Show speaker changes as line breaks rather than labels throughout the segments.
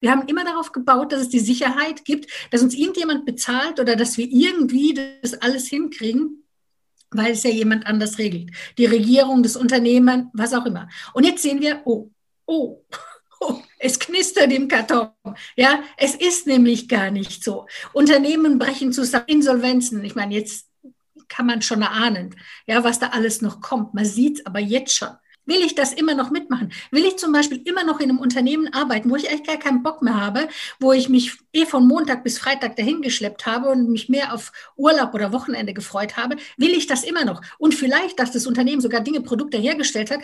Wir haben immer darauf gebaut, dass es die Sicherheit gibt, dass uns irgendjemand bezahlt oder dass wir irgendwie das alles hinkriegen, weil es ja jemand anders regelt. Die Regierung, das Unternehmen, was auch immer. Und jetzt sehen wir, oh, oh, oh, es knistert im Karton. Ja, es ist nämlich gar nicht so. Unternehmen brechen zusammen, Insolvenzen. Ich meine, jetzt kann man schon erahnen, ja, was da alles noch kommt. Man sieht es aber jetzt schon. Will ich das immer noch mitmachen? Will ich zum Beispiel immer noch in einem Unternehmen arbeiten, wo ich eigentlich gar keinen Bock mehr habe, wo ich mich eh von Montag bis Freitag dahin geschleppt habe und mich mehr auf Urlaub oder Wochenende gefreut habe? Will ich das immer noch? Und vielleicht, dass das Unternehmen sogar Dinge, Produkte hergestellt hat,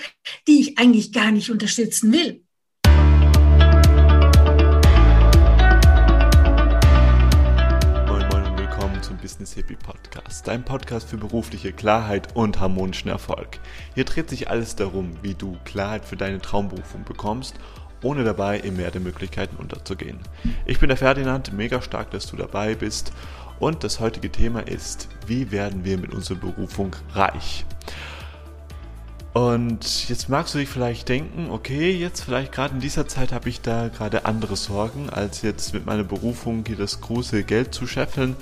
die ich eigentlich gar nicht unterstützen will.
Business Hippie Podcast, dein Podcast für berufliche Klarheit und harmonischen Erfolg. Hier dreht sich alles darum, wie du Klarheit für deine Traumberufung bekommst, ohne dabei im Meer der Möglichkeiten unterzugehen. Ich bin der Ferdinand, mega stark, dass du dabei bist und das heutige Thema ist, wie werden wir mit unserer Berufung reich? Und jetzt magst du dich vielleicht denken, okay, jetzt vielleicht gerade in dieser Zeit habe ich da gerade andere Sorgen, als jetzt mit meiner Berufung hier das große Geld zu scheffeln.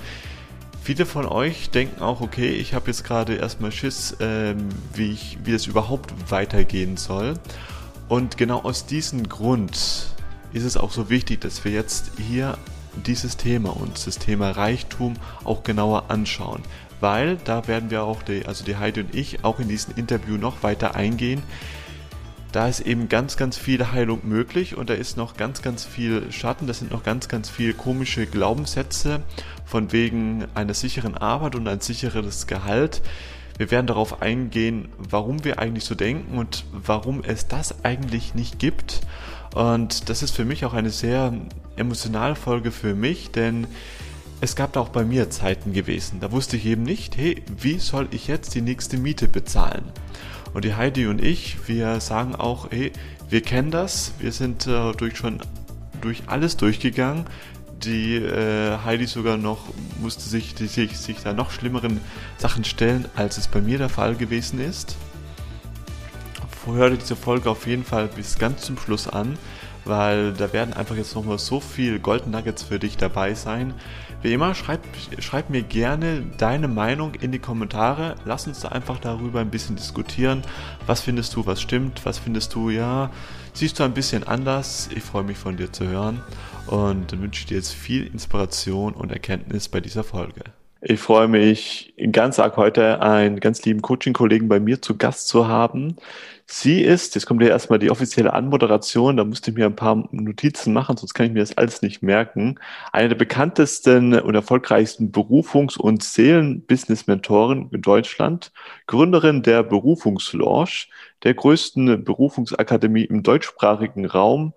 Viele von euch denken auch, okay, ich habe jetzt gerade erstmal Schiss, ähm, wie, ich, wie es überhaupt weitergehen soll. Und genau aus diesem Grund ist es auch so wichtig, dass wir jetzt hier dieses Thema und das Thema Reichtum auch genauer anschauen. Weil da werden wir auch, die, also die Heidi und ich, auch in diesem Interview noch weiter eingehen. Da ist eben ganz, ganz viel Heilung möglich und da ist noch ganz, ganz viel Schatten, da sind noch ganz, ganz viel komische Glaubenssätze von wegen einer sicheren Arbeit und ein sicheres Gehalt. Wir werden darauf eingehen, warum wir eigentlich so denken und warum es das eigentlich nicht gibt. Und das ist für mich auch eine sehr emotionale Folge für mich, denn es gab da auch bei mir Zeiten gewesen. Da wusste ich eben nicht, hey, wie soll ich jetzt die nächste Miete bezahlen? Und die Heidi und ich, wir sagen auch, hey, wir kennen das, wir sind äh, durch schon durch alles durchgegangen die äh, Heidi sogar noch musste sich, die, sich, sich da noch schlimmeren Sachen stellen, als es bei mir der Fall gewesen ist. Hör diese Folge auf jeden Fall bis ganz zum Schluss an, weil da werden einfach jetzt nochmal so viel Golden Nuggets für dich dabei sein. Wie immer, schreib, schreib mir gerne deine Meinung in die Kommentare. Lass uns da einfach darüber ein bisschen diskutieren. Was findest du, was stimmt? Was findest du, ja, siehst du ein bisschen anders? Ich freue mich von dir zu hören und wünsche dir jetzt viel Inspiration und Erkenntnis bei dieser Folge. Ich freue mich ganz arg heute einen ganz lieben Coaching-Kollegen bei mir zu Gast zu haben. Sie ist, jetzt kommt ja erstmal die offizielle Anmoderation, da musste ich mir ein paar Notizen machen, sonst kann ich mir das alles nicht merken. Eine der bekanntesten und erfolgreichsten Berufungs- und Seelen-Business-Mentoren in Deutschland, Gründerin der Berufungslaunch, der größten Berufungsakademie im deutschsprachigen Raum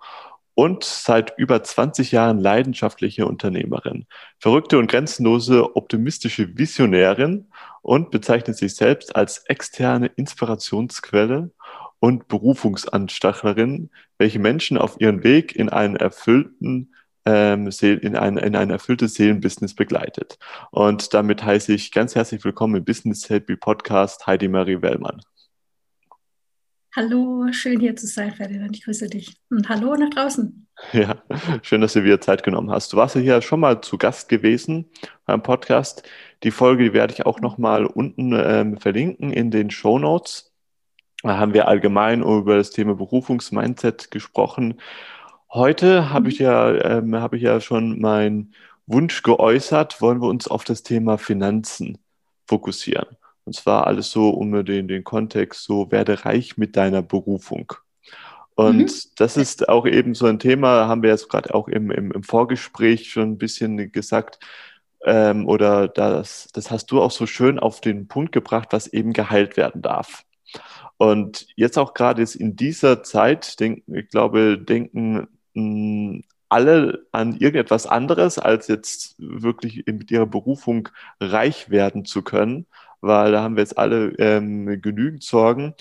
und seit über 20 Jahren leidenschaftliche Unternehmerin, verrückte und grenzenlose optimistische Visionärin und bezeichnet sich selbst als externe Inspirationsquelle und Berufungsanstachlerin, welche Menschen auf ihren Weg in einen erfüllten ähm, in ein, in ein erfülltes Seelenbusiness begleitet. Und damit heiße ich ganz herzlich willkommen im Business Happy Podcast Heidi Marie Wellmann.
Hallo, schön hier zu sein, Ferdinand. Ich grüße dich. Und hallo nach draußen.
Ja, schön, dass du wieder Zeit genommen hast. Du warst ja hier schon mal zu Gast gewesen beim Podcast. Die Folge die werde ich auch nochmal unten ähm, verlinken in den Show Notes. Da haben wir allgemein über das Thema Berufungsmindset gesprochen. Heute habe ich ja, ähm, habe ich ja schon meinen Wunsch geäußert, wollen wir uns auf das Thema Finanzen fokussieren. Und zwar alles so um den, den Kontext, so werde reich mit deiner Berufung. Und mhm. das ist auch eben so ein Thema, haben wir jetzt gerade auch im, im, im, Vorgespräch schon ein bisschen gesagt, ähm, oder das, das hast du auch so schön auf den Punkt gebracht, was eben geheilt werden darf. Und jetzt auch gerade in dieser Zeit, denk, ich glaube, denken mh, hm, alle an irgendetwas anderes, als jetzt wirklich mit ihrer Berufung reich werden zu können weil da haben wir jetzt alle ähm, genügend Sorgen.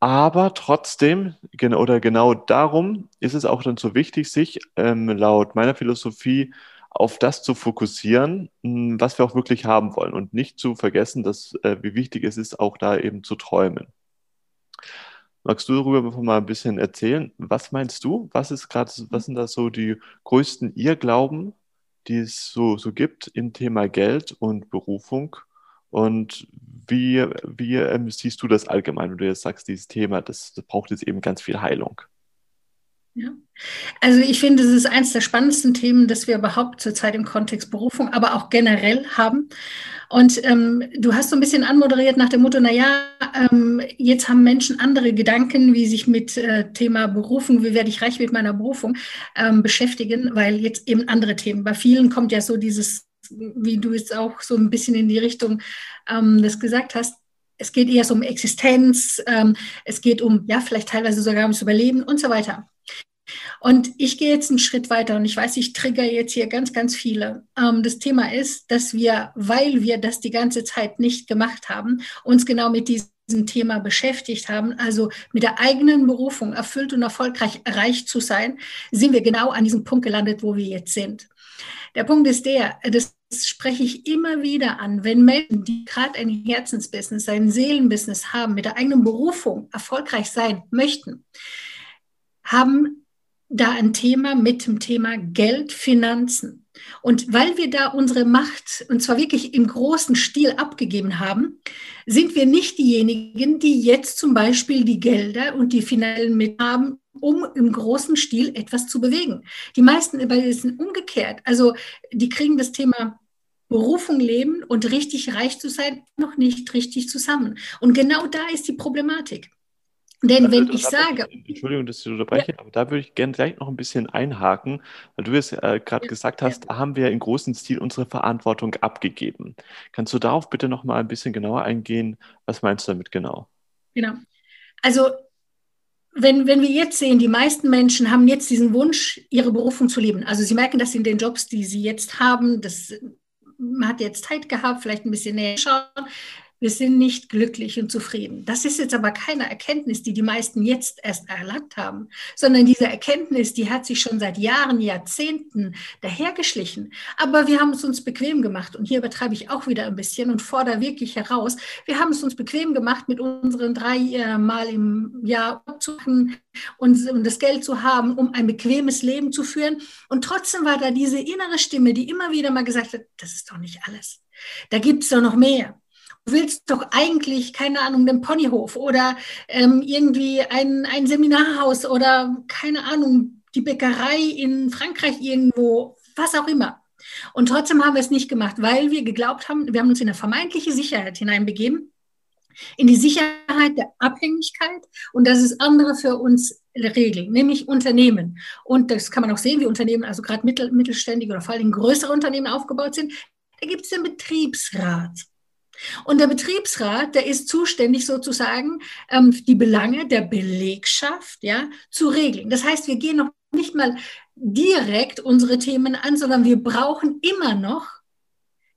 Aber trotzdem, oder genau darum ist es auch dann so wichtig, sich ähm, laut meiner Philosophie auf das zu fokussieren, hm, was wir auch wirklich haben wollen und nicht zu vergessen, dass, äh, wie wichtig es ist, auch da eben zu träumen. Magst du darüber mal ein bisschen erzählen? Was meinst du? Was ist gerade, was sind da so die größten Irrglauben, die es so, so gibt im Thema Geld und Berufung? Und wie, wie ähm, siehst du das allgemein, wenn du jetzt sagst, dieses Thema, das, das braucht jetzt eben ganz viel Heilung?
Ja. Also ich finde, es ist eines der spannendsten Themen, das wir überhaupt zurzeit im Kontext Berufung, aber auch generell haben. Und ähm, du hast so ein bisschen anmoderiert nach dem Motto, naja, ähm, jetzt haben Menschen andere Gedanken, wie sich mit äh, Thema Berufung, wie werde ich reich mit meiner Berufung ähm, beschäftigen, weil jetzt eben andere Themen. Bei vielen kommt ja so dieses, wie du jetzt auch so ein bisschen in die Richtung ähm, das gesagt hast, es geht eher so um Existenz, ähm, es geht um, ja, vielleicht teilweise sogar ums Überleben und so weiter. Und ich gehe jetzt einen Schritt weiter und ich weiß, ich trigger jetzt hier ganz, ganz viele. Ähm, das Thema ist, dass wir, weil wir das die ganze Zeit nicht gemacht haben, uns genau mit diesem Thema beschäftigt haben, also mit der eigenen Berufung erfüllt und erfolgreich erreicht zu sein, sind wir genau an diesem Punkt gelandet, wo wir jetzt sind. Der Punkt ist der, das spreche ich immer wieder an, wenn Menschen, die gerade ein Herzensbusiness, ein Seelenbusiness haben, mit der eigenen Berufung erfolgreich sein möchten, haben da ein Thema mit dem Thema Geld, Finanzen. Und weil wir da unsere Macht, und zwar wirklich im großen Stil abgegeben haben, sind wir nicht diejenigen, die jetzt zum Beispiel die Gelder und die finanziellen Mittel haben, um im großen Stil etwas zu bewegen. Die meisten sind umgekehrt. Also die kriegen das Thema Berufung leben und richtig reich zu sein noch nicht richtig zusammen. Und genau da ist die Problematik. Denn wenn ich sage.
Entschuldigung, dass ich unterbreche, ja. aber da würde ich gerne gleich noch ein bisschen einhaken, weil du es äh, gerade ja. gesagt hast, da haben wir in großem Stil unsere Verantwortung abgegeben. Kannst du darauf bitte noch mal ein bisschen genauer eingehen? Was meinst du damit genau?
Genau. Also, wenn, wenn wir jetzt sehen, die meisten Menschen haben jetzt diesen Wunsch, ihre Berufung zu leben. Also, sie merken das in den Jobs, die sie jetzt haben. Das, man hat jetzt Zeit gehabt, vielleicht ein bisschen näher schauen wir sind nicht glücklich und zufrieden. Das ist jetzt aber keine Erkenntnis, die die meisten jetzt erst erlangt haben, sondern diese Erkenntnis, die hat sich schon seit Jahren, Jahrzehnten dahergeschlichen. Aber wir haben es uns bequem gemacht und hier übertreibe ich auch wieder ein bisschen und fordere wirklich heraus. Wir haben es uns bequem gemacht, mit unseren drei äh, Mal im Jahr zu machen und, und das Geld zu haben, um ein bequemes Leben zu führen. Und trotzdem war da diese innere Stimme, die immer wieder mal gesagt hat, das ist doch nicht alles. Da gibt es doch noch mehr du willst doch eigentlich, keine Ahnung, den Ponyhof oder ähm, irgendwie ein, ein Seminarhaus oder keine Ahnung, die Bäckerei in Frankreich irgendwo, was auch immer. Und trotzdem haben wir es nicht gemacht, weil wir geglaubt haben, wir haben uns in eine vermeintliche Sicherheit hineinbegeben, in die Sicherheit der Abhängigkeit und dass es andere für uns regeln, nämlich Unternehmen. Und das kann man auch sehen, wie Unternehmen, also gerade mittel, mittelständige oder vor allem größere Unternehmen aufgebaut sind. Da gibt es den Betriebsrat. Und der Betriebsrat, der ist zuständig sozusagen, ähm, die Belange der Belegschaft ja, zu regeln. Das heißt, wir gehen noch nicht mal direkt unsere Themen an, sondern wir brauchen immer noch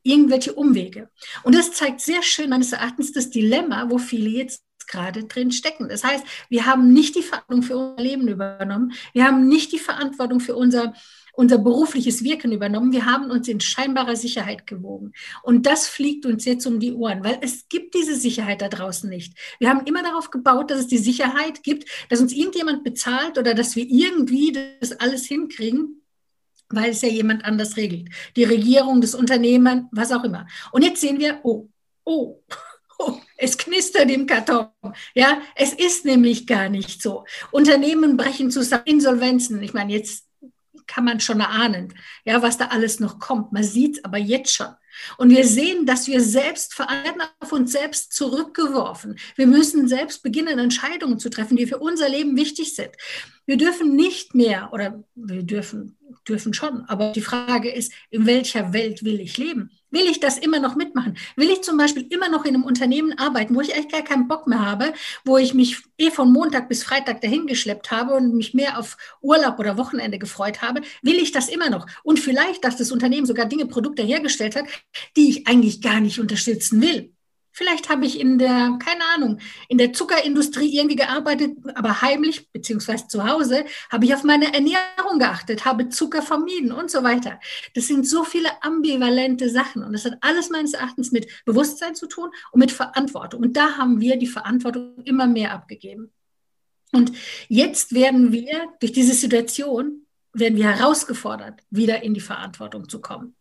irgendwelche Umwege. Und das zeigt sehr schön meines Erachtens das Dilemma, wo viele jetzt gerade drin stecken. Das heißt, wir haben nicht die Verantwortung für unser Leben übernommen. Wir haben nicht die Verantwortung für unser unser berufliches Wirken übernommen. Wir haben uns in scheinbarer Sicherheit gewogen. Und das fliegt uns jetzt um die Ohren, weil es gibt diese Sicherheit da draußen nicht. Wir haben immer darauf gebaut, dass es die Sicherheit gibt, dass uns irgendjemand bezahlt oder dass wir irgendwie das alles hinkriegen weil es ja jemand anders regelt. Die Regierung, das Unternehmen, was auch immer. Und jetzt sehen wir, oh, oh, oh, es knistert im Karton. Ja, es ist nämlich gar nicht so. Unternehmen brechen zusammen, Insolvenzen. Ich meine, jetzt kann man schon erahnen, ja, was da alles noch kommt. Man sieht aber jetzt schon. Und wir sehen, dass wir selbst werden auf uns selbst zurückgeworfen. Wir müssen selbst beginnen, Entscheidungen zu treffen, die für unser Leben wichtig sind. Wir dürfen nicht mehr, oder wir dürfen, dürfen schon, aber die Frage ist, in welcher Welt will ich leben? Will ich das immer noch mitmachen? Will ich zum Beispiel immer noch in einem Unternehmen arbeiten, wo ich eigentlich gar keinen Bock mehr habe, wo ich mich eh von Montag bis Freitag dahin geschleppt habe und mich mehr auf Urlaub oder Wochenende gefreut habe? Will ich das immer noch? Und vielleicht, dass das Unternehmen sogar Dinge, Produkte hergestellt hat, die ich eigentlich gar nicht unterstützen will. Vielleicht habe ich in der, keine Ahnung, in der Zuckerindustrie irgendwie gearbeitet, aber heimlich, beziehungsweise zu Hause, habe ich auf meine Ernährung geachtet, habe Zucker vermieden und so weiter. Das sind so viele ambivalente Sachen und das hat alles meines Erachtens mit Bewusstsein zu tun und mit Verantwortung. Und da haben wir die Verantwortung immer mehr abgegeben. Und jetzt werden wir durch diese Situation, werden wir herausgefordert, wieder in die Verantwortung zu kommen.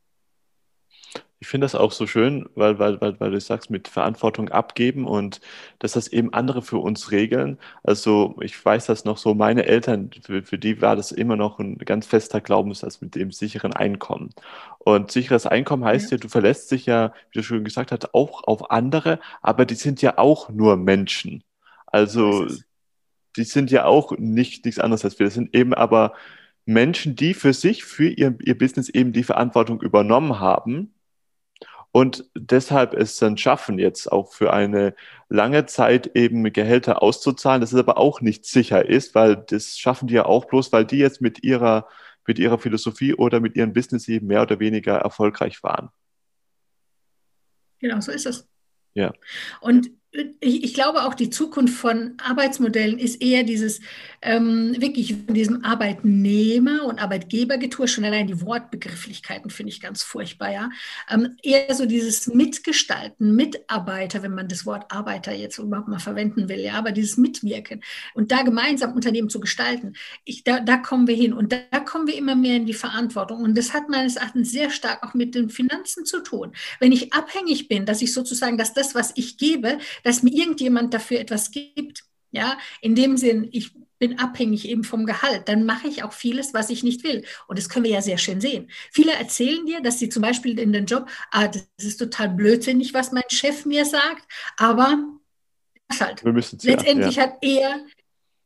Ich finde das auch so schön, weil, weil, weil, weil du sagst, mit Verantwortung abgeben und dass das eben andere für uns regeln. Also ich weiß das noch so, meine Eltern, für, für die war das immer noch ein ganz fester Glaubenssatz mit dem sicheren Einkommen. Und sicheres Einkommen heißt ja, ja du verlässt dich ja, wie du schon gesagt hast, auch auf andere, aber die sind ja auch nur Menschen. Also die sind ja auch nicht nichts anderes als wir. Das sind eben aber Menschen, die für sich, für ihr, ihr Business eben die Verantwortung übernommen haben und deshalb es dann schaffen, jetzt auch für eine lange Zeit eben Gehälter auszuzahlen, das ist aber auch nicht sicher ist, weil das schaffen die ja auch bloß, weil die jetzt mit ihrer, mit ihrer Philosophie oder mit ihrem Business eben mehr oder weniger erfolgreich waren.
Genau, so ist es.
Ja.
Und ich, ich, glaube auch, die Zukunft von Arbeitsmodellen ist eher dieses ähm, wirklich von diesem Arbeitnehmer- und Arbeitgebergetue, schon allein die Wortbegrifflichkeiten finde ich ganz furchtbar, ja. Ähm, eher so dieses Mitgestalten, Mitarbeiter, wenn man das Wort Arbeiter jetzt überhaupt mal verwenden will, ja, aber dieses Mitwirken und da gemeinsam Unternehmen zu gestalten, ich, da, da kommen wir hin und da, da kommen wir immer mehr in die Verantwortung. Und das hat meines Erachtens sehr stark auch mit den Finanzen zu tun. Wenn ich abhängig bin, dass ich sozusagen, dass das, was ich gebe, dass mir irgendjemand dafür etwas gibt. Ja, in dem Sinn, ich bin abhängig eben vom Gehalt, dann mache ich auch vieles, was ich nicht will. Und das können wir ja sehr schön sehen. Viele erzählen dir, dass sie zum Beispiel in den Job, ah, das ist total blödsinnig, was mein Chef mir sagt, aber halt. Letztendlich ja. hat er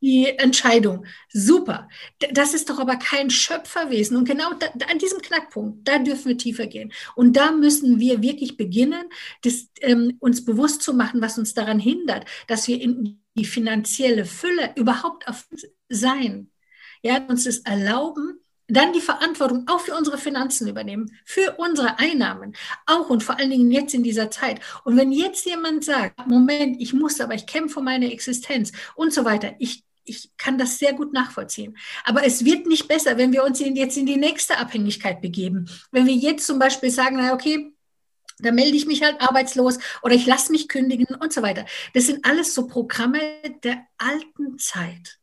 die Entscheidung. Super. Das ist doch aber kein Schöpferwesen. Und genau da, an diesem Knackpunkt, da dürfen wir tiefer gehen. Und da müssen wir wirklich beginnen, das, ähm, uns bewusst zu machen, was uns daran hindert, dass wir in die finanzielle Fülle überhaupt auf sein. Ja, uns das erlauben, dann die Verantwortung auch für unsere Finanzen übernehmen, für unsere Einnahmen, auch und vor allen Dingen jetzt in dieser Zeit. Und wenn jetzt jemand sagt, Moment, ich muss aber, ich kämpfe um meine Existenz und so weiter, ich ich kann das sehr gut nachvollziehen. Aber es wird nicht besser, wenn wir uns jetzt in die nächste Abhängigkeit begeben. Wenn wir jetzt zum Beispiel sagen, na okay, da melde ich mich halt arbeitslos oder ich lasse mich kündigen und so weiter. Das sind alles so Programme der alten Zeit.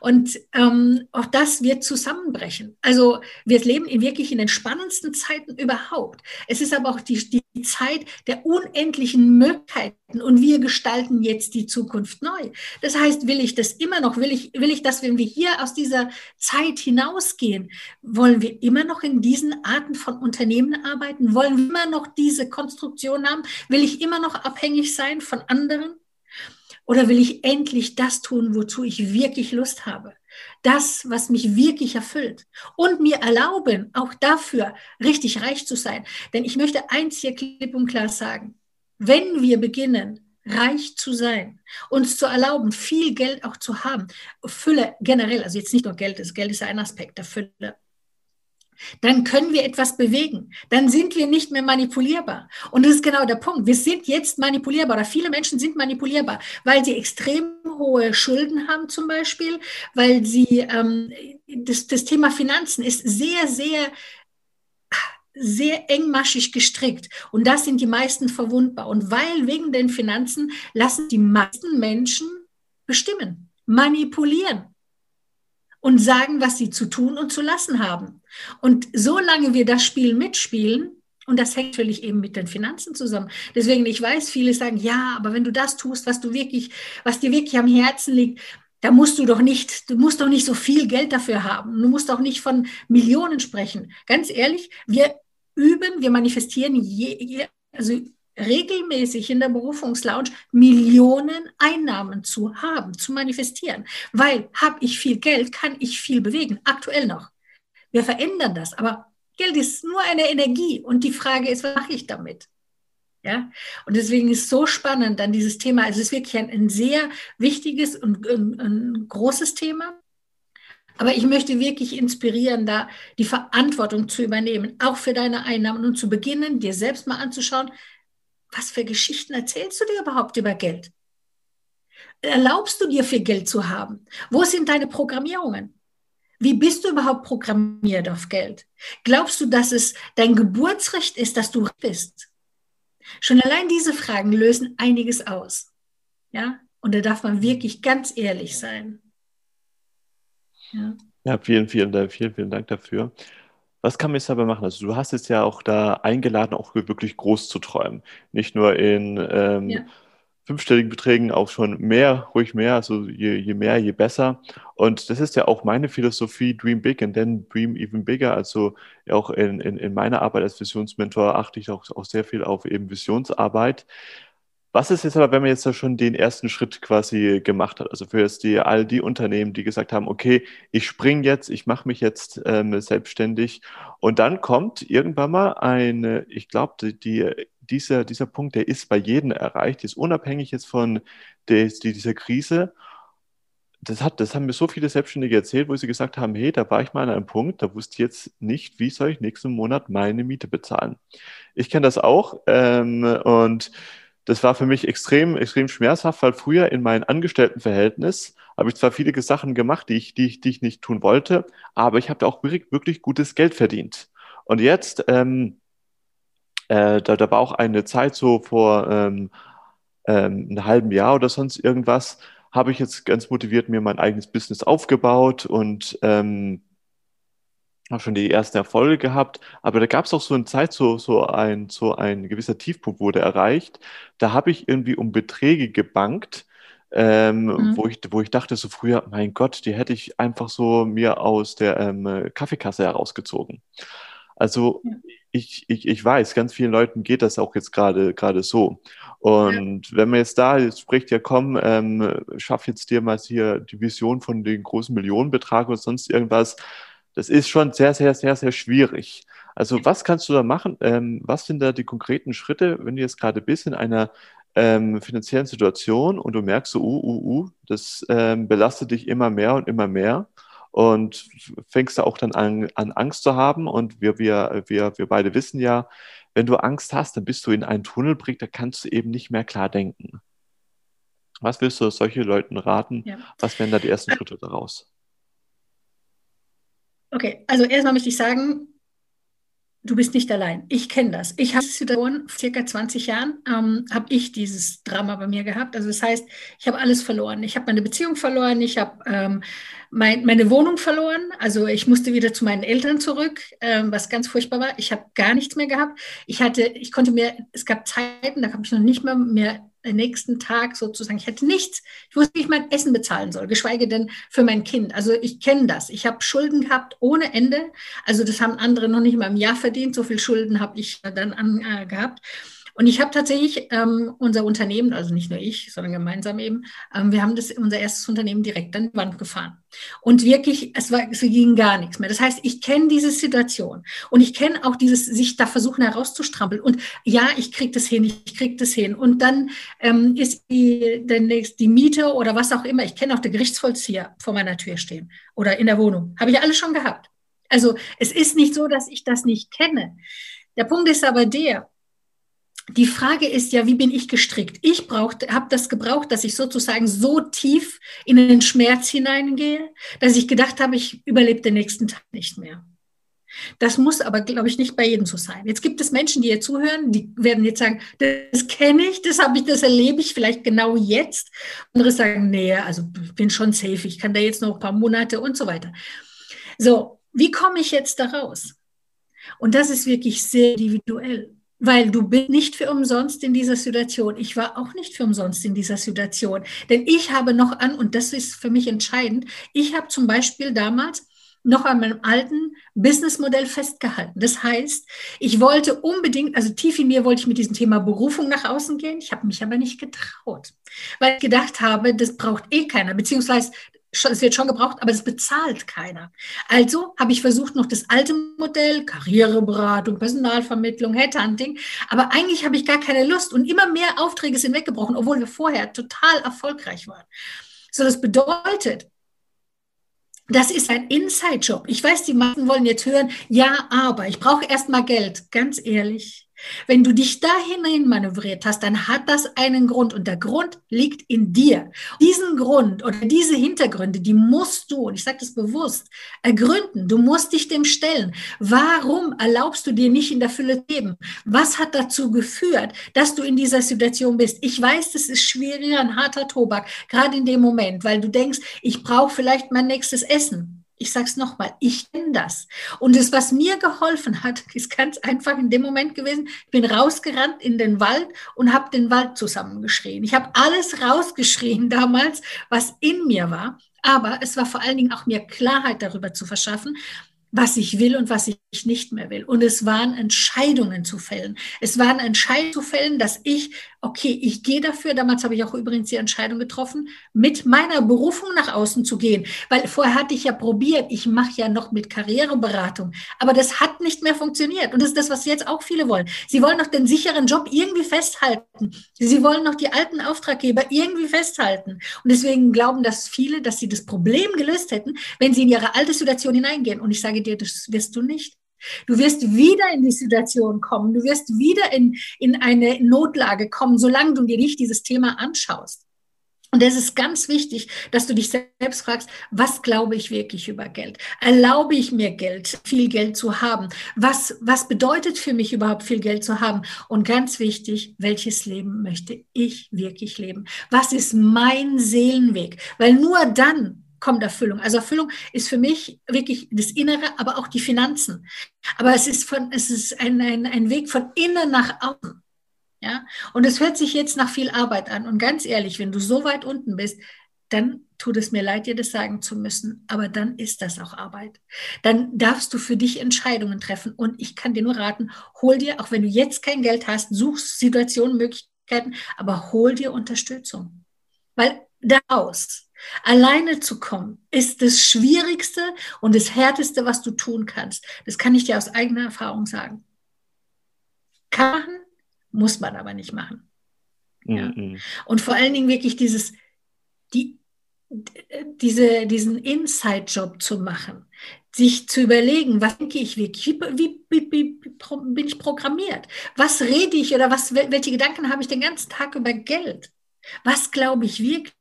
Und ähm, auch das wird zusammenbrechen. Also wir leben in wirklich in den spannendsten Zeiten überhaupt. Es ist aber auch die, die Zeit der unendlichen Möglichkeiten und wir gestalten jetzt die Zukunft neu. Das heißt, will ich das immer noch, will ich, will ich, dass wenn wir hier aus dieser Zeit hinausgehen, wollen wir immer noch in diesen Arten von Unternehmen arbeiten? Wollen wir immer noch diese Konstruktion haben? Will ich immer noch abhängig sein von anderen? Oder will ich endlich das tun, wozu ich wirklich Lust habe? Das, was mich wirklich erfüllt. Und mir erlauben, auch dafür richtig reich zu sein. Denn ich möchte eins hier klipp und klar sagen. Wenn wir beginnen, reich zu sein, uns zu erlauben, viel Geld auch zu haben, Fülle generell, also jetzt nicht nur Geld, das Geld ist ein Aspekt der Fülle, dann können wir etwas bewegen. Dann sind wir nicht mehr manipulierbar. Und das ist genau der Punkt. Wir sind jetzt manipulierbar oder viele Menschen sind manipulierbar, weil sie extrem hohe Schulden haben zum Beispiel, weil sie, ähm, das, das Thema Finanzen ist sehr, sehr sehr engmaschig gestrickt. Und das sind die meisten verwundbar. Und weil wegen den Finanzen lassen die meisten Menschen bestimmen, manipulieren und sagen, was sie zu tun und zu lassen haben. Und solange wir das Spiel mitspielen, und das hängt natürlich eben mit den Finanzen zusammen. Deswegen, ich weiß, viele sagen, ja, aber wenn du das tust, was du wirklich, was dir wirklich am Herzen liegt, da musst du doch nicht, du musst doch nicht so viel Geld dafür haben. Du musst auch nicht von Millionen sprechen. Ganz ehrlich, wir üben, wir manifestieren je, also regelmäßig in der Berufungslounge Millionen Einnahmen zu haben, zu manifestieren. Weil habe ich viel Geld, kann ich viel bewegen, aktuell noch. Wir verändern das, aber Geld ist nur eine Energie und die Frage ist, was mache ich damit? Ja, und deswegen ist so spannend dann dieses Thema. Also es ist wirklich ein, ein sehr wichtiges und ein, ein großes Thema. Aber ich möchte wirklich inspirieren, da die Verantwortung zu übernehmen, auch für deine Einnahmen und zu beginnen, dir selbst mal anzuschauen, was für Geschichten erzählst du dir überhaupt über Geld? Erlaubst du dir viel Geld zu haben? Wo sind deine Programmierungen? Wie bist du überhaupt programmiert auf Geld? Glaubst du, dass es dein Geburtsrecht ist, dass du bist? Schon allein diese Fragen lösen einiges aus. Ja? Und da darf man wirklich ganz ehrlich sein.
Ja. ja, vielen, vielen, vielen, vielen Dank dafür. Was kann man jetzt aber machen? Also du hast jetzt ja auch da eingeladen, auch wirklich groß zu träumen. Nicht nur in ähm, ja. fünfstelligen Beträgen, auch schon mehr, ruhig mehr. Also je, je mehr, je besser. Und das ist ja auch meine Philosophie, Dream Big and then Dream Even Bigger. Also auch in, in, in meiner Arbeit als Visionsmentor achte ich auch, auch sehr viel auf eben Visionsarbeit. Was ist jetzt aber, wenn man jetzt da schon den ersten Schritt quasi gemacht hat? Also für jetzt die, all die Unternehmen, die gesagt haben, okay, ich springe jetzt, ich mache mich jetzt ähm, selbstständig. Und dann kommt irgendwann mal eine, ich glaube, die, die, dieser, dieser Punkt, der ist bei jedem erreicht, ist unabhängig jetzt von des, dieser Krise. Das, hat, das haben mir so viele Selbstständige erzählt, wo sie gesagt haben, hey, da war ich mal an einem Punkt, da wusste ich jetzt nicht, wie soll ich nächsten Monat meine Miete bezahlen. Ich kenne das auch ähm, und das war für mich extrem, extrem schmerzhaft, weil früher in meinem Angestelltenverhältnis habe ich zwar viele Sachen gemacht, die ich, die ich, die ich nicht tun wollte, aber ich habe da auch wirklich, wirklich gutes Geld verdient. Und jetzt, ähm, äh, da, da war auch eine Zeit so vor ähm, ähm, einem halben Jahr oder sonst irgendwas, habe ich jetzt ganz motiviert mir mein eigenes Business aufgebaut und ähm, habe schon die ersten Erfolge gehabt, aber da gab es auch so eine Zeit, so, so, ein, so ein gewisser Tiefpunkt wurde erreicht. Da habe ich irgendwie um Beträge gebankt, ähm, mhm. wo, ich, wo ich dachte so früher, mein Gott, die hätte ich einfach so mir aus der ähm, Kaffeekasse herausgezogen. Also ja. ich, ich, ich weiß, ganz vielen Leuten geht das auch jetzt gerade gerade so. Und ja. wenn man jetzt da jetzt spricht, ja komm, ähm, schaff jetzt dir mal hier die Vision von den großen Millionenbetrag oder sonst irgendwas, das ist schon sehr, sehr, sehr, sehr schwierig. Also was kannst du da machen? Ähm, was sind da die konkreten Schritte, wenn du jetzt gerade bist in einer ähm, finanziellen Situation und du merkst so, uh, uh, uh, das ähm, belastet dich immer mehr und immer mehr und fängst da auch dann an, an Angst zu haben und wir, wir, wir, wir beide wissen ja, wenn du Angst hast, dann bist du in einen Tunnel bringt, da kannst du eben nicht mehr klar denken. Was willst du solche Leuten raten? Ja. Was wären da die ersten Schritte daraus?
Okay, also erstmal möchte ich sagen, du bist nicht allein. Ich kenne das. Ich habe Situation, vor circa 20 Jahren ähm, habe ich dieses Drama bei mir gehabt. Also das heißt, ich habe alles verloren. Ich habe meine Beziehung verloren, ich habe ähm, mein, meine Wohnung verloren. Also ich musste wieder zu meinen Eltern zurück, ähm, was ganz furchtbar war. Ich habe gar nichts mehr gehabt. Ich hatte, ich konnte mir, es gab Zeiten, da habe ich noch nicht mal mehr nächsten Tag sozusagen, ich hätte nichts, ich wusste wie ich mein Essen bezahlen soll, geschweige denn für mein Kind. Also ich kenne das. Ich habe Schulden gehabt ohne Ende. Also das haben andere noch nicht mal im Jahr verdient. So viel Schulden habe ich dann an, äh, gehabt. Und ich habe tatsächlich ähm, unser Unternehmen, also nicht nur ich, sondern gemeinsam eben, ähm, wir haben das, unser erstes Unternehmen direkt an die Wand gefahren. Und wirklich, es, war, es ging gar nichts mehr. Das heißt, ich kenne diese Situation und ich kenne auch dieses, sich da versuchen herauszustrampeln. Und ja, ich kriege das hin, ich kriege das hin. Und dann ähm, ist die, demnächst die Miete oder was auch immer. Ich kenne auch den Gerichtsvollzieher vor meiner Tür stehen oder in der Wohnung. Habe ich alles schon gehabt. Also es ist nicht so, dass ich das nicht kenne. Der Punkt ist aber der, die Frage ist ja, wie bin ich gestrickt? Ich habe das gebraucht, dass ich sozusagen so tief in den Schmerz hineingehe, dass ich gedacht habe, ich überlebe den nächsten Tag nicht mehr. Das muss aber, glaube ich, nicht bei jedem so sein. Jetzt gibt es Menschen, die hier zuhören, die werden jetzt sagen, das kenne ich, das habe ich, das erlebe ich vielleicht genau jetzt. Andere sagen, nee, also ich bin schon safe, ich kann da jetzt noch ein paar Monate und so weiter. So, wie komme ich jetzt da raus? Und das ist wirklich sehr individuell weil du bist nicht für umsonst in dieser Situation. Ich war auch nicht für umsonst in dieser Situation. Denn ich habe noch an, und das ist für mich entscheidend, ich habe zum Beispiel damals noch an meinem alten Businessmodell festgehalten. Das heißt, ich wollte unbedingt, also tief in mir wollte ich mit diesem Thema Berufung nach außen gehen. Ich habe mich aber nicht getraut, weil ich gedacht habe, das braucht eh keiner, beziehungsweise es wird schon gebraucht, aber das bezahlt keiner. Also habe ich versucht, noch das alte Modell, Karriereberatung, Personalvermittlung, Headhunting, aber eigentlich habe ich gar keine Lust und immer mehr Aufträge sind weggebrochen, obwohl wir vorher total erfolgreich waren. So, das bedeutet, das ist ein Inside-Job. Ich weiß, die meisten wollen jetzt hören, ja, aber ich brauche erst mal Geld. Ganz ehrlich, wenn du dich da hinein manövriert hast, dann hat das einen Grund und der Grund liegt in dir. Diesen Grund oder diese Hintergründe, die musst du, und ich sage das bewusst, ergründen. Du musst dich dem stellen. Warum erlaubst du dir nicht in der Fülle leben? Was hat dazu geführt, dass du in dieser Situation bist? Ich weiß, das ist schwieriger, ein harter Tobak, gerade in dem Moment, weil du denkst, ich brauche vielleicht mein nächstes Essen. Ich sage es nochmal, ich kenne das. Und das, was mir geholfen hat, ist ganz einfach in dem Moment gewesen, ich bin rausgerannt in den Wald und habe den Wald zusammengeschrien. Ich habe alles rausgeschrien damals, was in mir war. Aber es war vor allen Dingen auch mir Klarheit darüber zu verschaffen, was ich will und was ich nicht mehr will. Und es waren Entscheidungen zu fällen. Es waren Entscheidungen zu fällen, dass ich, okay, ich gehe dafür. Damals habe ich auch übrigens die Entscheidung getroffen, mit meiner Berufung nach außen zu gehen. Weil vorher hatte ich ja probiert, ich mache ja noch mit Karriereberatung. Aber das hat nicht mehr funktioniert. Und das ist das, was jetzt auch viele wollen. Sie wollen noch den sicheren Job irgendwie festhalten. Sie wollen noch die alten Auftraggeber irgendwie festhalten. Und deswegen glauben das viele, dass sie das Problem gelöst hätten, wenn sie in ihre alte Situation hineingehen. Und ich sage dir, das wirst du nicht. Du wirst wieder in die Situation kommen. Du wirst wieder in, in eine Notlage kommen, solange du dir nicht dieses Thema anschaust. Und es ist ganz wichtig, dass du dich selbst fragst, was glaube ich wirklich über Geld? Erlaube ich mir Geld, viel Geld zu haben? Was, was bedeutet für mich überhaupt viel Geld zu haben? Und ganz wichtig, welches Leben möchte ich wirklich leben? Was ist mein Seelenweg? Weil nur dann kommt Erfüllung. Also Erfüllung ist für mich wirklich das Innere, aber auch die Finanzen. Aber es ist, von, es ist ein, ein, ein Weg von innen nach außen. Ja? Und es hört sich jetzt nach viel Arbeit an. Und ganz ehrlich, wenn du so weit unten bist, dann tut es mir leid, dir das sagen zu müssen, aber dann ist das auch Arbeit. Dann darfst du für dich Entscheidungen treffen. Und ich kann dir nur raten, hol dir, auch wenn du jetzt kein Geld hast, such Situationen, Möglichkeiten, aber hol dir Unterstützung. Weil daraus Alleine zu kommen ist das Schwierigste und das Härteste, was du tun kannst. Das kann ich dir aus eigener Erfahrung sagen. Kann machen, muss man aber nicht machen. Ja. Mhm. Und vor allen Dingen wirklich dieses, die, diese, diesen Inside-Job zu machen, sich zu überlegen, was denke ich wirklich, wie, wie, wie, wie, bin ich programmiert, was rede ich oder was, welche Gedanken habe ich den ganzen Tag über Geld, was glaube ich wirklich,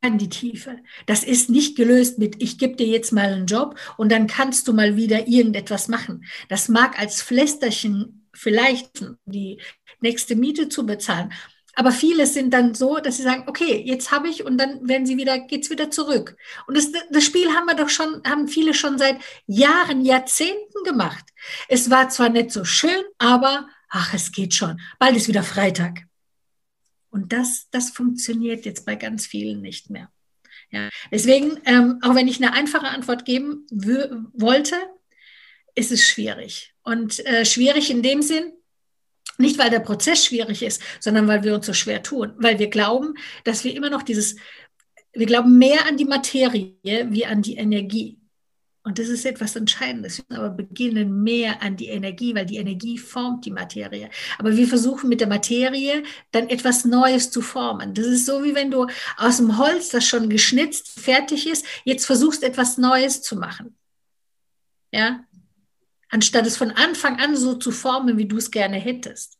an die Tiefe. Das ist nicht gelöst mit, ich gebe dir jetzt mal einen Job und dann kannst du mal wieder irgendetwas machen. Das mag als Flästerchen vielleicht die nächste Miete zu bezahlen. Aber viele sind dann so, dass sie sagen, okay, jetzt habe ich und dann werden sie wieder, geht's wieder zurück. Und das, das Spiel haben wir doch schon, haben viele schon seit Jahren, Jahrzehnten gemacht. Es war zwar nicht so schön, aber ach, es geht schon. Bald ist wieder Freitag. Und das, das funktioniert jetzt bei ganz vielen nicht mehr. Ja, deswegen, ähm, auch wenn ich eine einfache Antwort geben wollte, ist es schwierig. Und äh, schwierig in dem Sinn, nicht weil der Prozess schwierig ist, sondern weil wir uns so schwer tun, weil wir glauben, dass wir immer noch dieses, wir glauben mehr an die Materie wie an die Energie. Und das ist etwas Entscheidendes. Wir aber beginnen mehr an die Energie, weil die Energie formt die Materie. Aber wir versuchen mit der Materie dann etwas Neues zu formen. Das ist so, wie wenn du aus dem Holz, das schon geschnitzt, fertig ist, jetzt versuchst, etwas Neues zu machen. Ja? Anstatt es von Anfang an so zu formen, wie du es gerne hättest.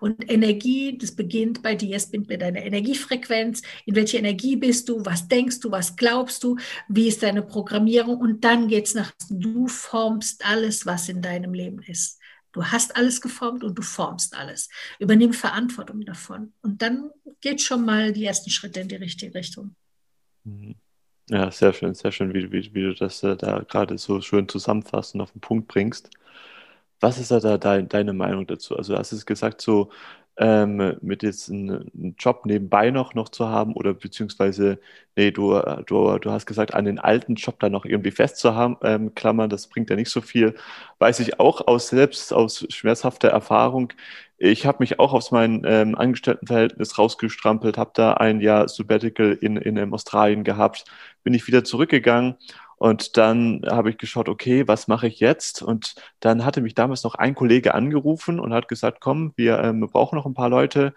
Und Energie, das beginnt bei dir, es beginnt bei deiner Energiefrequenz. In welcher Energie bist du? Was denkst du? Was glaubst du? Wie ist deine Programmierung? Und dann geht es nach, du formst alles, was in deinem Leben ist. Du hast alles geformt und du formst alles. Übernimm Verantwortung davon. Und dann geht schon mal die ersten Schritte in die richtige Richtung.
Mhm. Ja, sehr schön, sehr schön, wie, wie, wie du das äh, da gerade so schön zusammenfasst und auf den Punkt bringst. Was ist da, dein, deine Meinung dazu? Also, du hast es gesagt, so ähm, mit jetzt einen, Job nebenbei noch, noch zu haben oder beziehungsweise, nee, du, du, du hast gesagt, an den alten Job da noch irgendwie festzuhaben, ähm, Klammern, das bringt ja nicht so viel. Weiß ich auch aus selbst, aus schmerzhafter Erfahrung. Ich habe mich auch aus meinem ähm, Angestelltenverhältnis rausgestrampelt, habe da ein Jahr Sabbatical in, in, in Australien gehabt, bin ich wieder zurückgegangen und dann habe ich geschaut, okay, was mache ich jetzt? Und dann hatte mich damals noch ein Kollege angerufen und hat gesagt, komm, wir, ähm, wir brauchen noch ein paar Leute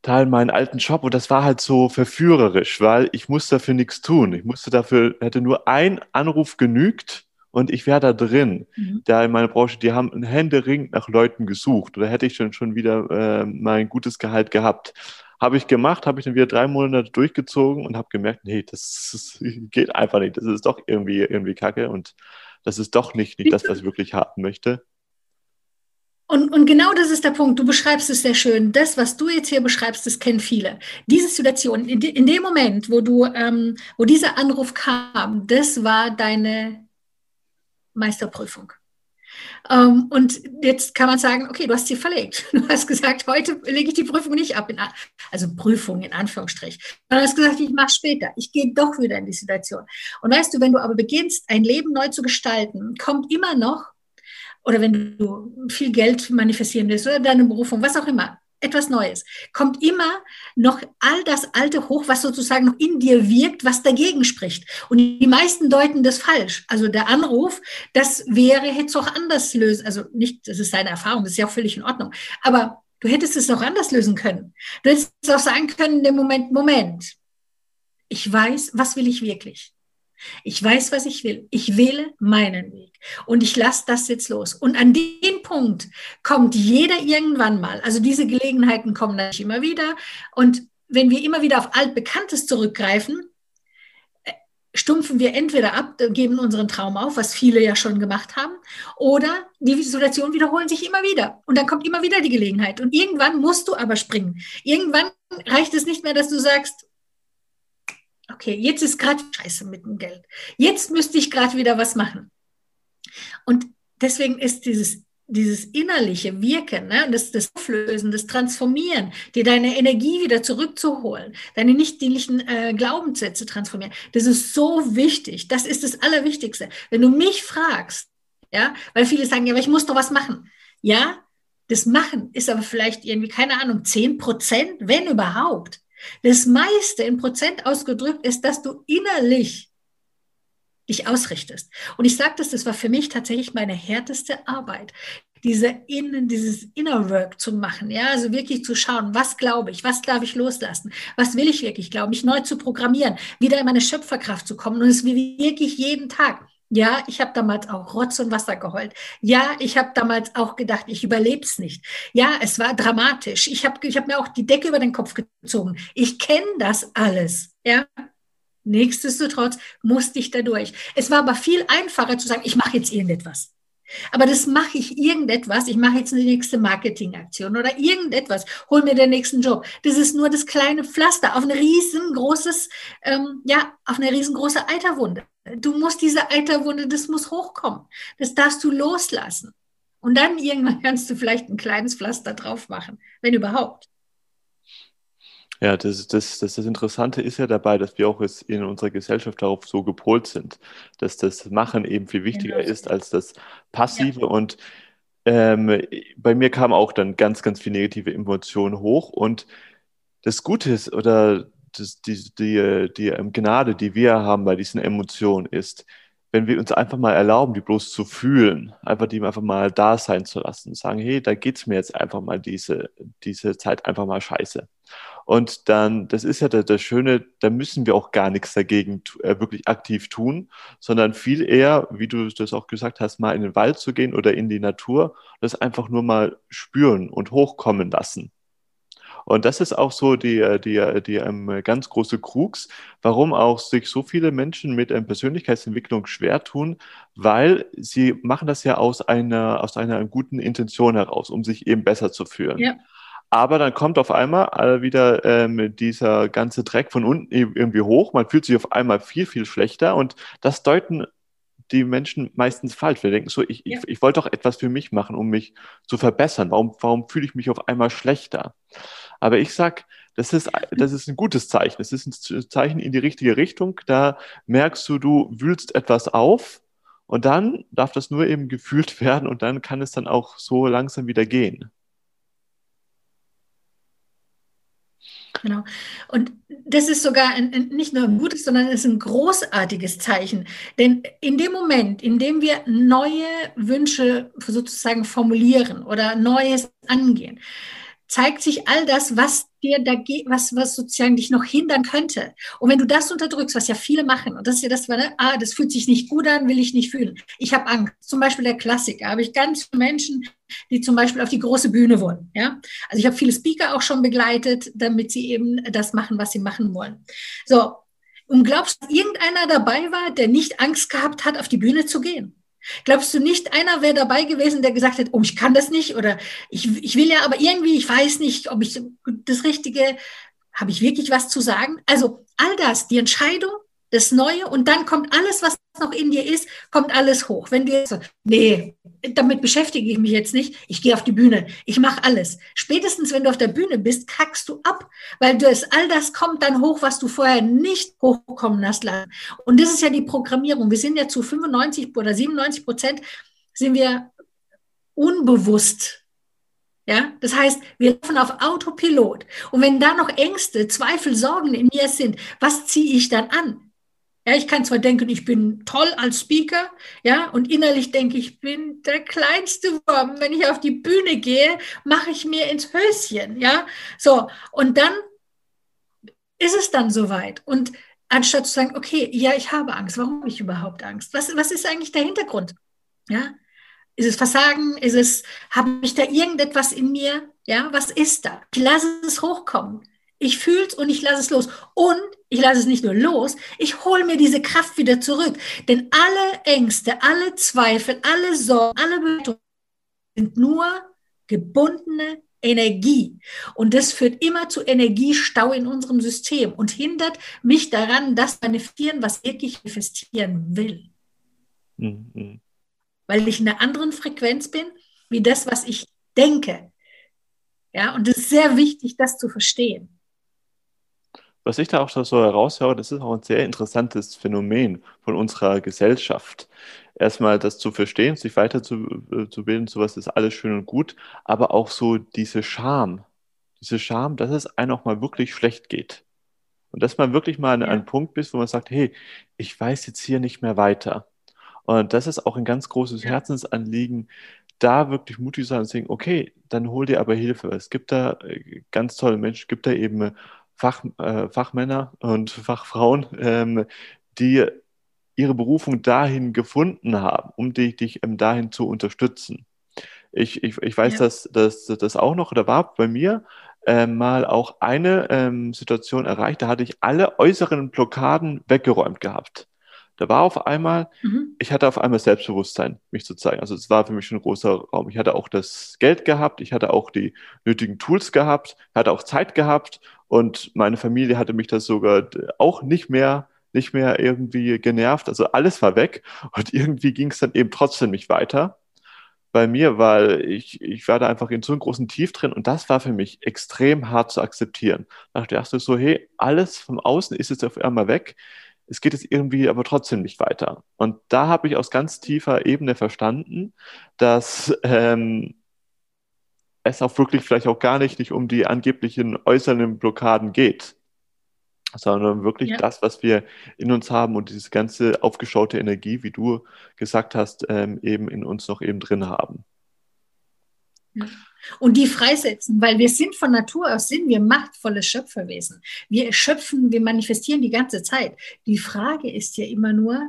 teilen meinen alten Job und das war halt so verführerisch, weil ich musste dafür nichts tun. Ich musste dafür, hätte nur ein Anruf genügt und ich wäre da drin. Mhm. Da in meiner Branche, die haben ein Händering nach Leuten gesucht oder hätte ich schon, schon wieder äh, mein gutes Gehalt gehabt. Habe ich gemacht, habe ich dann wieder drei Monate durchgezogen und habe gemerkt, nee, das, das, geht einfach nicht. Das ist doch irgendwie, irgendwie kacke und das ist doch nicht, nicht das, was ich wirklich haben möchte.
Und, und genau das ist der Punkt. Du beschreibst es sehr schön. Das, was du jetzt hier beschreibst, das kennen viele. Diese Situation, in, de, in dem Moment, wo du, ähm, wo dieser Anruf kam, das war deine Meisterprüfung. Ähm, und jetzt kann man sagen, okay, du hast sie verlegt. Du hast gesagt, heute lege ich die Prüfung nicht ab, also Prüfung in Anführungsstrich. Du hast gesagt, ich mache später. Ich gehe doch wieder in die Situation. Und weißt du, wenn du aber beginnst, ein Leben neu zu gestalten, kommt immer noch oder wenn du viel Geld manifestieren willst oder deine Berufung, was auch immer, etwas Neues, kommt immer noch all das Alte hoch, was sozusagen noch in dir wirkt, was dagegen spricht. Und die meisten deuten das falsch. Also der Anruf, das wäre, hätte es auch anders lösen. Also nicht, das ist deine Erfahrung, das ist ja auch völlig in Ordnung. Aber du hättest es auch anders lösen können. Du hättest es auch sagen können in dem Moment, Moment, ich weiß, was will ich wirklich? Ich weiß, was ich will. Ich wähle meinen Weg. Und ich lasse das jetzt los. Und an den Punkt kommt jeder irgendwann mal. Also diese Gelegenheiten kommen natürlich immer wieder. Und wenn wir immer wieder auf Altbekanntes zurückgreifen, äh, stumpfen wir entweder ab, geben unseren Traum auf, was viele ja schon gemacht haben, oder die Situationen wiederholen sich immer wieder. Und dann kommt immer wieder die Gelegenheit. Und irgendwann musst du aber springen. Irgendwann reicht es nicht mehr, dass du sagst, okay, jetzt ist gerade scheiße mit dem Geld. Jetzt müsste ich gerade wieder was machen. Und deswegen ist dieses, dieses innerliche Wirken, ne, das, das Auflösen, das Transformieren, dir deine Energie wieder zurückzuholen, deine nicht dienlichen äh, Glaubenssätze transformieren, das ist so wichtig. Das ist das Allerwichtigste. Wenn du mich fragst, ja, weil viele sagen, ja, aber ich muss doch was machen. Ja, das Machen ist aber vielleicht irgendwie, keine Ahnung, 10 Prozent, wenn überhaupt. Das meiste in Prozent ausgedrückt ist, dass du innerlich dich ausrichtest. Und ich sage das, das war für mich tatsächlich meine härteste Arbeit, diese Innen, dieses Inner Work zu machen, ja, also wirklich zu schauen, was glaube ich, was darf ich loslassen, was will ich wirklich glauben, mich neu zu programmieren, wieder in meine Schöpferkraft zu kommen und es wirklich jeden Tag. Ja, ich habe damals auch Rotz und Wasser geheult. Ja, ich habe damals auch gedacht, ich überlebe es nicht. Ja, es war dramatisch. Ich habe ich hab mir auch die Decke über den Kopf gezogen. Ich kenne das alles. Ja, Nichtsdestotrotz musste ich da durch. Es war aber viel einfacher zu sagen, ich mache jetzt irgendetwas. Aber das mache ich irgendetwas. Ich mache jetzt eine nächste Marketingaktion oder irgendetwas. Hol mir den nächsten Job. Das ist nur das kleine Pflaster auf ein riesengroßes, ähm, ja, auf eine riesengroße Eiterwunde. Du musst diese Eiterwunde, das muss hochkommen. Das darfst du loslassen. Und dann irgendwann kannst du vielleicht ein kleines Pflaster drauf machen, wenn überhaupt.
Ja, das, das, das, das Interessante ist ja dabei, dass wir auch jetzt in unserer Gesellschaft darauf so gepolt sind, dass das Machen eben viel wichtiger genau. ist als das Passive. Ja. Und ähm, bei mir kam auch dann ganz, ganz viel negative Emotionen hoch. Und das Gute ist, oder das, die, die, die ähm, Gnade, die wir haben bei diesen Emotionen, ist, wenn wir uns einfach mal erlauben, die bloß zu fühlen, einfach die einfach mal da sein zu lassen, sagen, hey, da geht es mir jetzt einfach mal diese, diese Zeit einfach mal scheiße. Und dann, das ist ja das, das Schöne, da müssen wir auch gar nichts dagegen äh, wirklich aktiv tun, sondern viel eher, wie du das auch gesagt hast, mal in den Wald zu gehen oder in die Natur, das einfach nur mal spüren und hochkommen lassen. Und das ist auch so die, äh, die, äh, die ähm, ganz große Krux, warum auch sich so viele Menschen mit ähm, Persönlichkeitsentwicklung schwer tun, weil sie machen das ja aus einer, aus einer guten Intention heraus, um sich eben besser zu fühlen. Ja. Aber dann kommt auf einmal wieder ähm, dieser ganze Dreck von unten irgendwie hoch. Man fühlt sich auf einmal viel, viel schlechter. Und das deuten die Menschen meistens falsch. Wir denken so, ich, ja. ich, ich wollte doch etwas für mich machen, um mich zu verbessern. Warum, warum fühle ich mich auf einmal schlechter? Aber ich sag, das ist, das ist ein gutes Zeichen. Das ist ein Zeichen in die richtige Richtung. Da merkst du, du wühlst etwas auf und dann darf das nur eben gefühlt werden und dann kann es dann auch so langsam wieder gehen.
Genau. Und das ist sogar ein, ein, nicht nur ein gutes, sondern es ist ein großartiges Zeichen. Denn in dem Moment, in dem wir neue Wünsche sozusagen formulieren oder Neues angehen, zeigt sich all das, was dir da was, was sozusagen dich noch hindern könnte. Und wenn du das unterdrückst, was ja viele machen, und das ist ja das, ne, ah, das fühlt sich nicht gut an, will ich nicht fühlen. Ich habe Angst. Zum Beispiel der Klassiker. Habe ich ganz viele Menschen, die zum Beispiel auf die große Bühne wollen. Ja? Also ich habe viele Speaker auch schon begleitet, damit sie eben das machen, was sie machen wollen. So. Und glaubst du, irgendeiner dabei war, der nicht Angst gehabt hat, auf die Bühne zu gehen? Glaubst du nicht, einer wäre dabei gewesen, der gesagt hat, oh, ich kann das nicht oder ich, ich will ja, aber irgendwie, ich weiß nicht, ob ich das Richtige, habe ich wirklich was zu sagen? Also all das, die Entscheidung, das Neue und dann kommt alles, was noch in dir ist, kommt alles hoch. Wenn du jetzt, nee, damit beschäftige ich mich jetzt nicht, ich gehe auf die Bühne, ich mache alles. Spätestens, wenn du auf der Bühne bist, kackst du ab, weil du es, all das kommt dann hoch, was du vorher nicht hochkommen hast lassen. Und das ist ja die Programmierung. Wir sind ja zu 95 oder 97 Prozent sind wir unbewusst ja, das heißt, wir laufen auf Autopilot. Und wenn da noch Ängste, Zweifel, Sorgen in mir sind, was ziehe ich dann an? Ja, ich kann zwar denken, ich bin toll als Speaker, ja, und innerlich denke ich, ich bin der kleinste Wurm. Wenn ich auf die Bühne gehe, mache ich mir ins Höschen, ja. So, und dann ist es dann soweit. Und anstatt zu sagen, okay, ja, ich habe Angst, warum habe ich überhaupt Angst? Was, was ist eigentlich der Hintergrund? Ja, ist es Versagen? Ist es, habe ich da irgendetwas in mir? Ja, was ist da? Ich lasse es hochkommen. Ich fühle es und ich lasse es los. Und ich lasse es nicht nur los, ich hole mir diese Kraft wieder zurück. Denn alle Ängste, alle Zweifel, alle Sorgen, alle Bewertungen sind nur gebundene Energie. Und das führt immer zu Energiestau in unserem System und hindert mich daran, das manifestieren, was wirklich manifestieren will. Mhm. Weil ich in einer anderen Frequenz bin, wie das, was ich denke. Ja, und es ist sehr wichtig, das zu verstehen
was ich da auch so heraushöre, das ist auch ein sehr interessantes Phänomen von unserer Gesellschaft. Erstmal das zu verstehen, sich weiterzubilden, äh, sowas ist alles schön und gut, aber auch so diese Scham, diese Scham, dass es einem auch mal wirklich schlecht geht. Und dass man wirklich mal an ja. einem Punkt bist, wo man sagt, hey, ich weiß jetzt hier nicht mehr weiter. Und das ist auch ein ganz großes. Herzensanliegen, da wirklich mutig sein und sagen, okay, dann hol dir aber Hilfe. Es gibt da äh, ganz tolle Menschen, es gibt da eben Fach, äh, Fachmänner und Fachfrauen, ähm, die ihre Berufung dahin gefunden haben, um dich, dich ähm, dahin zu unterstützen. Ich, ich, ich weiß, ja. dass das auch noch, da war bei mir äh, mal auch eine ähm, Situation erreicht, da hatte ich alle äußeren Blockaden weggeräumt gehabt. Da war auf einmal, mhm. ich hatte auf einmal Selbstbewusstsein, mich zu zeigen. Also es war für mich ein großer Raum. Ich hatte auch das Geld gehabt, ich hatte auch die nötigen Tools gehabt, hatte auch Zeit gehabt und meine Familie hatte mich das sogar auch nicht mehr nicht mehr irgendwie genervt. Also alles war weg und irgendwie ging es dann eben trotzdem nicht weiter bei mir, weil ich, ich war da einfach in so einem großen Tief drin und das war für mich extrem hart zu akzeptieren. Da dachte ich so, hey, alles vom Außen ist jetzt auf einmal weg es geht jetzt irgendwie aber trotzdem nicht weiter. Und da habe ich aus ganz tiefer Ebene verstanden, dass ähm, es auch wirklich vielleicht auch gar nicht, nicht um die angeblichen äußeren Blockaden geht, sondern wirklich ja. das, was wir in uns haben und diese ganze aufgeschaute Energie, wie du gesagt hast, ähm, eben in uns noch eben drin haben.
Und die freisetzen, weil wir sind von Natur aus, sind wir machtvolle Schöpferwesen. Wir schöpfen, wir manifestieren die ganze Zeit. Die Frage ist ja immer nur,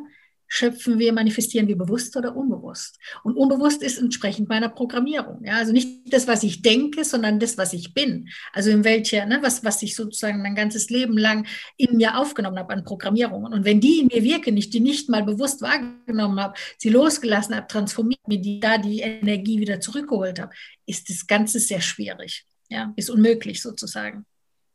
schöpfen wir, manifestieren wir bewusst oder unbewusst. Und unbewusst ist entsprechend meiner Programmierung. Ja, also nicht das, was ich denke, sondern das, was ich bin. Also in welcher, ne, was, was ich sozusagen mein ganzes Leben lang in mir aufgenommen habe an Programmierungen. Und wenn die in mir wirken, ich die nicht mal bewusst wahrgenommen habe, sie losgelassen habe, transformiert mir die da die Energie wieder zurückgeholt habe, ist das Ganze sehr schwierig. Ja, ist unmöglich sozusagen.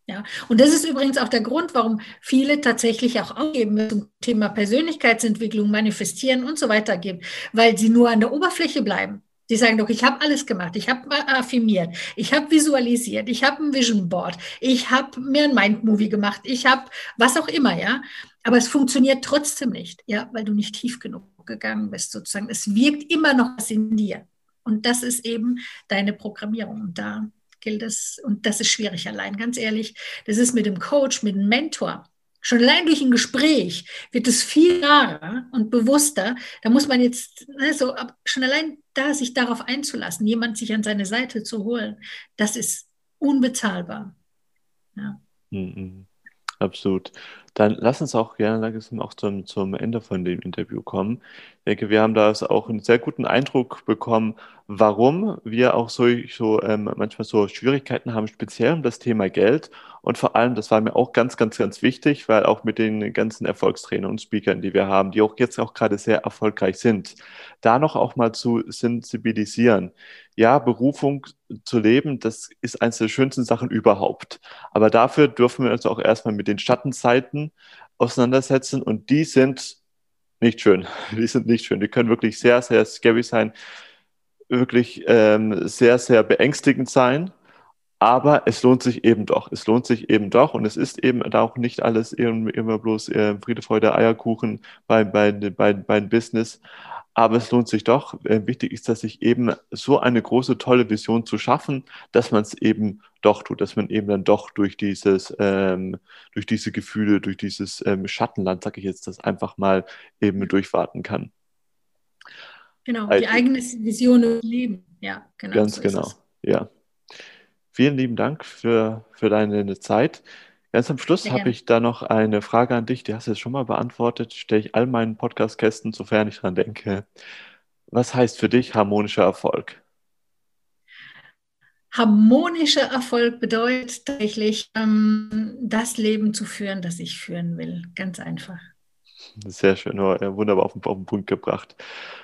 Ja, und das ist übrigens auch der Grund, warum viele tatsächlich auch aufgeben zum Thema Persönlichkeitsentwicklung, Manifestieren und so weiter geben, weil sie nur an der Oberfläche bleiben. Sie sagen doch, ich habe alles gemacht, ich habe affirmiert, ich habe visualisiert, ich habe ein Vision Board, ich habe mir ein Mind-Movie gemacht, ich habe was auch immer, ja. Aber es funktioniert trotzdem nicht, ja, weil du nicht tief genug gegangen bist, sozusagen. Es wirkt immer noch was in dir. Und das ist eben deine Programmierung. Und da gilt es, und das ist schwierig allein, ganz ehrlich, das ist mit dem Coach, mit dem Mentor. Schon allein durch ein Gespräch wird es viel klarer und bewusster. Da muss man jetzt, ne, so, schon allein da sich darauf einzulassen, jemand sich an seine Seite zu holen, das ist unbezahlbar. Ja.
Mhm. Absolut. Dann lass uns auch gerne langsam auch zum, zum Ende von dem Interview kommen. Ich denke, wir haben da auch einen sehr guten Eindruck bekommen, warum wir auch so, so ähm, manchmal so Schwierigkeiten haben, speziell um das Thema Geld Und vor allem, das war mir auch ganz, ganz, ganz wichtig, weil auch mit den ganzen Erfolgstrainern und Speakern, die wir haben, die auch jetzt auch gerade sehr erfolgreich sind, da noch auch mal zu sensibilisieren. Ja, Berufung zu leben, das ist eines der schönsten Sachen überhaupt. Aber dafür dürfen wir uns auch erstmal mit den Schattenseiten auseinandersetzen und die sind nicht schön. Die sind nicht schön. Die können wirklich sehr, sehr scary sein, wirklich ähm, sehr, sehr beängstigend sein. Aber es lohnt sich eben doch. Es lohnt sich eben doch. Und es ist eben da auch nicht alles immer bloß äh, Friede, Freude, Eierkuchen beim bei, bei, bei Business. Aber es lohnt sich doch. Äh, wichtig ist, dass sich eben so eine große, tolle Vision zu schaffen, dass man es eben doch tut, dass man eben dann doch durch dieses, ähm, durch diese Gefühle, durch dieses ähm, Schattenland, sage ich jetzt, das einfach mal eben durchwarten kann.
Genau, also, die eigene Vision und Leben. Ja,
genau. Ganz so genau. Ja. Vielen lieben Dank für, für deine Zeit. Ganz am Schluss habe ich da noch eine Frage an dich, die hast du jetzt schon mal beantwortet. Stelle ich all meinen Podcast-Kästen, sofern ich dran denke. Was heißt für dich harmonischer Erfolg?
Harmonischer Erfolg bedeutet tatsächlich, ähm, das Leben zu führen, das ich führen will. Ganz einfach.
Sehr schön, wunderbar auf den, auf den Punkt gebracht.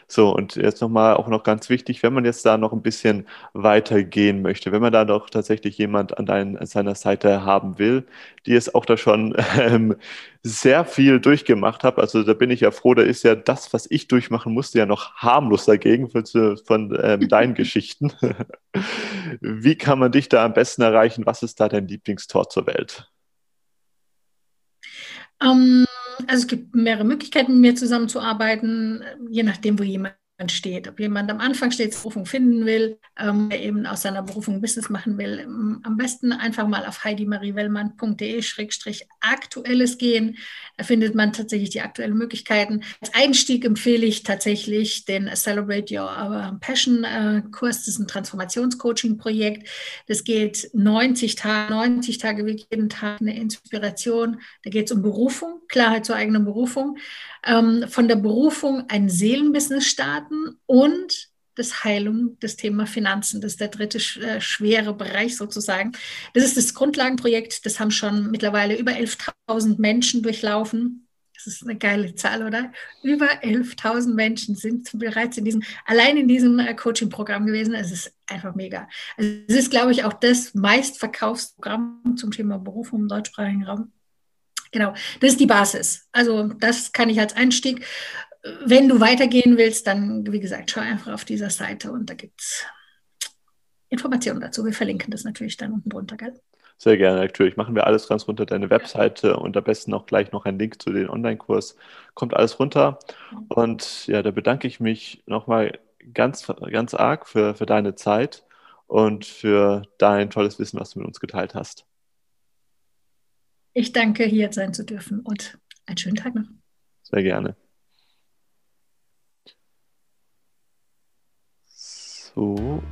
So, und jetzt nochmal auch noch ganz wichtig, wenn man jetzt da noch ein bisschen weitergehen möchte, wenn man da doch tatsächlich jemand an, dein, an seiner Seite haben will, die es auch da schon ähm, sehr viel durchgemacht hat. Also da bin ich ja froh, da ist ja das, was ich durchmachen musste, ja noch harmlos dagegen von, von ähm, deinen Geschichten. Wie kann man dich da am besten erreichen? Was ist da dein Lieblingstor zur Welt?
Ähm, also es gibt mehrere Möglichkeiten, mit mir zusammenzuarbeiten, je nachdem, wo jemand steht. Ob jemand am Anfang steht, Berufung finden will, ähm, eben aus seiner Berufung Business machen will, ähm, am besten einfach mal auf heidimariewellmann.de-aktuelles gehen. Da findet man tatsächlich die aktuellen Möglichkeiten. Als Einstieg empfehle ich tatsächlich den Celebrate Your Passion äh, Kurs. Das ist ein Transformationscoaching-Projekt. Das geht 90 Tage, 90 Tage jeden Tag eine Inspiration. Da geht es um Berufung, Klarheit zur eigenen Berufung ähm, von der Berufung ein Seelenbusiness starten und das Heilung, das Thema Finanzen. Das ist der dritte äh, schwere Bereich sozusagen. Das ist das Grundlagenprojekt. Das haben schon mittlerweile über 11.000 Menschen durchlaufen. Das ist eine geile Zahl, oder? Über 11.000 Menschen sind bereits in diesem, allein in diesem äh, Coaching-Programm gewesen. Es ist einfach mega. Also es ist, glaube ich, auch das meistverkaufsprogramm zum Thema Berufung im deutschsprachigen Raum. Genau, das ist die Basis. Also das kann ich als Einstieg. Wenn du weitergehen willst, dann, wie gesagt, schau einfach auf dieser Seite und da gibt es Informationen dazu. Wir verlinken das natürlich dann unten drunter, gell?
Sehr gerne, natürlich. Machen wir alles ganz runter, deine Webseite und am besten auch gleich noch ein Link zu den Online-Kurs. Kommt alles runter. Und ja, da bedanke ich mich nochmal ganz, ganz arg für, für deine Zeit und für dein tolles Wissen, was du mit uns geteilt hast.
Ich danke, hier sein zu dürfen und einen schönen Tag noch.
Sehr gerne. So.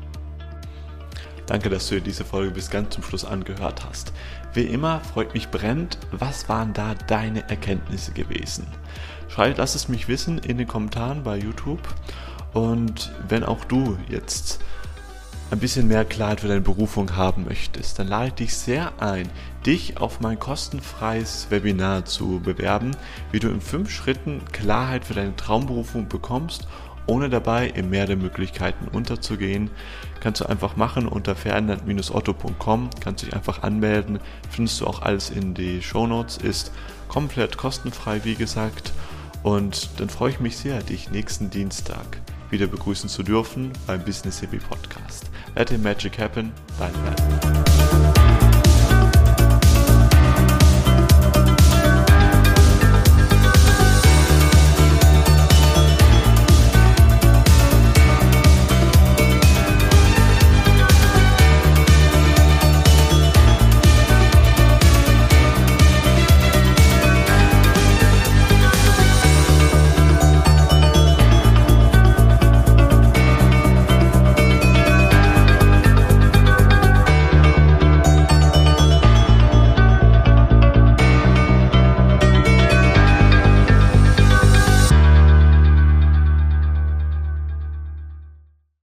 Danke, dass du dir diese Folge bis ganz zum Schluss angehört hast. Wie immer freut mich brennend, was waren da deine Erkenntnisse gewesen? Schreib, lass es mich wissen in den Kommentaren bei YouTube. Und wenn auch du jetzt ein bisschen mehr Klarheit für deine Berufung haben möchtest, dann lade ich dich sehr ein, dich auf mein kostenfreies Webinar zu bewerben, wie du in fünf Schritten Klarheit für deine Traumberufung bekommst, ohne dabei im Meer der Möglichkeiten unterzugehen. Kannst du einfach machen unter ferdinand-otto.com, kannst dich einfach anmelden, findest du auch alles in die Show Notes, ist komplett kostenfrei, wie gesagt. Und dann freue ich mich sehr, dich nächsten Dienstag wieder begrüßen zu dürfen beim Business Hippie Podcast. letting magic happen dein that.